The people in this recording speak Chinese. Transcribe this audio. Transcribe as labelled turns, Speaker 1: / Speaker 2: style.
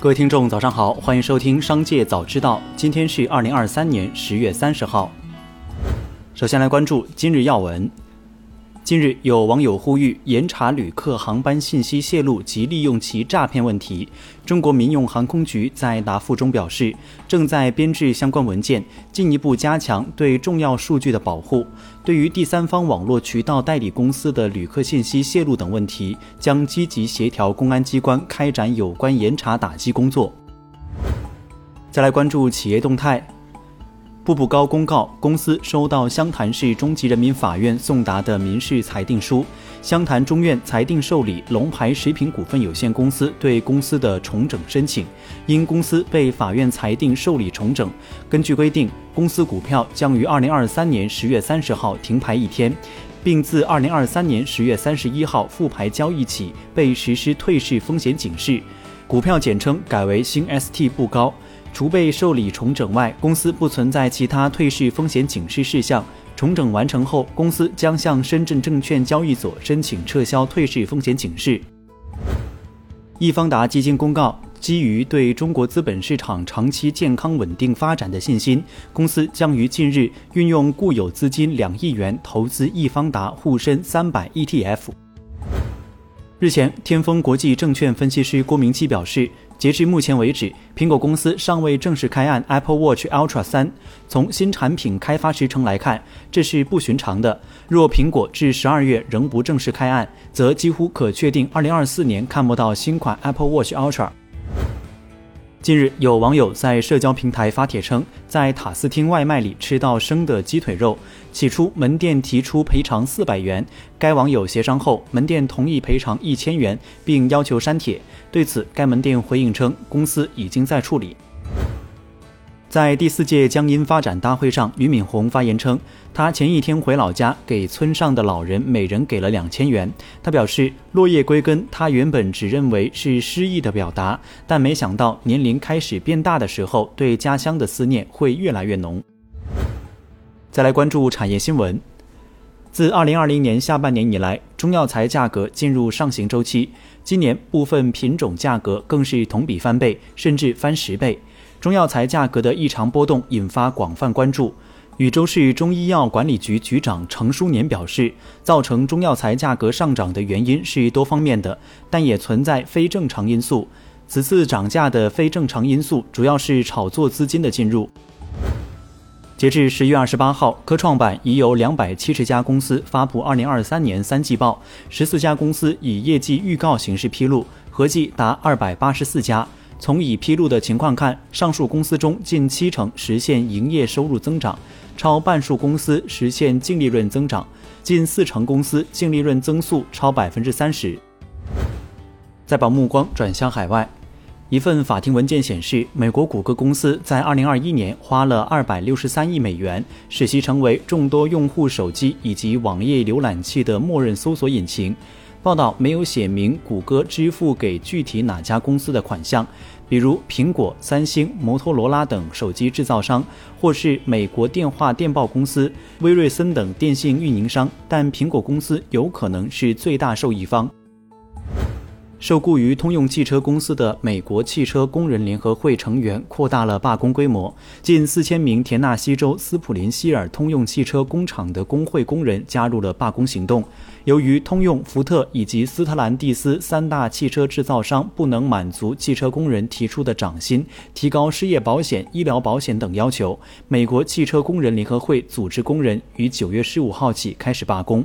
Speaker 1: 各位听众，早上好，欢迎收听《商界早知道》。今天是二零二三年十月三十号。首先来关注今日要闻。近日，有网友呼吁严查旅客航班信息泄露及利用其诈骗问题。中国民用航空局在答复中表示，正在编制相关文件，进一步加强对重要数据的保护。对于第三方网络渠道代理公司的旅客信息泄露等问题，将积极协调公安机关开展有关严查打击工作。再来关注企业动态。步步高公告，公司收到湘潭市中级人民法院送达的民事裁定书，湘潭中院裁定受理龙牌食品股份有限公司对公司的重整申请。因公司被法院裁定受理重整，根据规定，公司股票将于二零二三年十月三十号停牌一天，并自二零二三年十月三十一号复牌交易起被实施退市风险警示，股票简称改为新 ST 步高。除被受理重整外，公司不存在其他退市风险警示事项。重整完成后，公司将向深圳证券交易所申请撤销退市风险警示。易方达基金公告，基于对中国资本市场长期健康稳定发展的信心，公司将于近日运用固有资金两亿元投资易方达沪深三百 ETF。日前，天风国际证券分析师郭明基表示。截至目前为止，苹果公司尚未正式开案 Apple Watch Ultra 三。从新产品开发时程来看，这是不寻常的。若苹果至十二月仍不正式开案，则几乎可确定二零二四年看不到新款 Apple Watch Ultra。近日，有网友在社交平台发帖称，在塔斯汀外卖里吃到生的鸡腿肉。起初，门店提出赔偿四百元，该网友协商后，门店同意赔偿一千元，并要求删帖。对此，该门店回应称，公司已经在处理。在第四届江阴发展大会上，俞敏洪发言称，他前一天回老家，给村上的老人每人给了两千元。他表示，落叶归根，他原本只认为是诗意的表达，但没想到年龄开始变大的时候，对家乡的思念会越来越浓。再来关注产业新闻，自二零二零年下半年以来，中药材价格进入上行周期，今年部分品种价格更是同比翻倍，甚至翻十倍。中药材价格的异常波动引发广泛关注。禹州市中医药管理局局长程书年表示，造成中药材价格上涨的原因是多方面的，但也存在非正常因素。此次涨价的非正常因素主要是炒作资金的进入。截至十月二十八号，科创板已有两百七十家公司发布二零二三年三季报，十四家公司以业绩预告形式披露，合计达二百八十四家。从已披露的情况看，上述公司中近七成实现营业收入增长，超半数公司实现净利润增长，近四成公司净利润增速超百分之三十。再把目光转向海外，一份法庭文件显示，美国谷歌公司在二零二一年花了二百六十三亿美元，使其成为众多用户手机以及网页浏览器的默认搜索引擎。报道没有写明谷歌支付给具体哪家公司的款项，比如苹果、三星、摩托罗拉等手机制造商，或是美国电话电报公司、威瑞森等电信运营商，但苹果公司有可能是最大受益方。受雇于通用汽车公司的美国汽车工人联合会成员扩大了罢工规模，近四千名田纳西州斯普林希尔通用汽车工厂的工会工人加入了罢工行动。由于通用、福特以及斯特兰蒂斯三大汽车制造商不能满足汽车工人提出的涨薪、提高失业保险、医疗保险等要求，美国汽车工人联合会组织工人于九月十五号起开始罢工。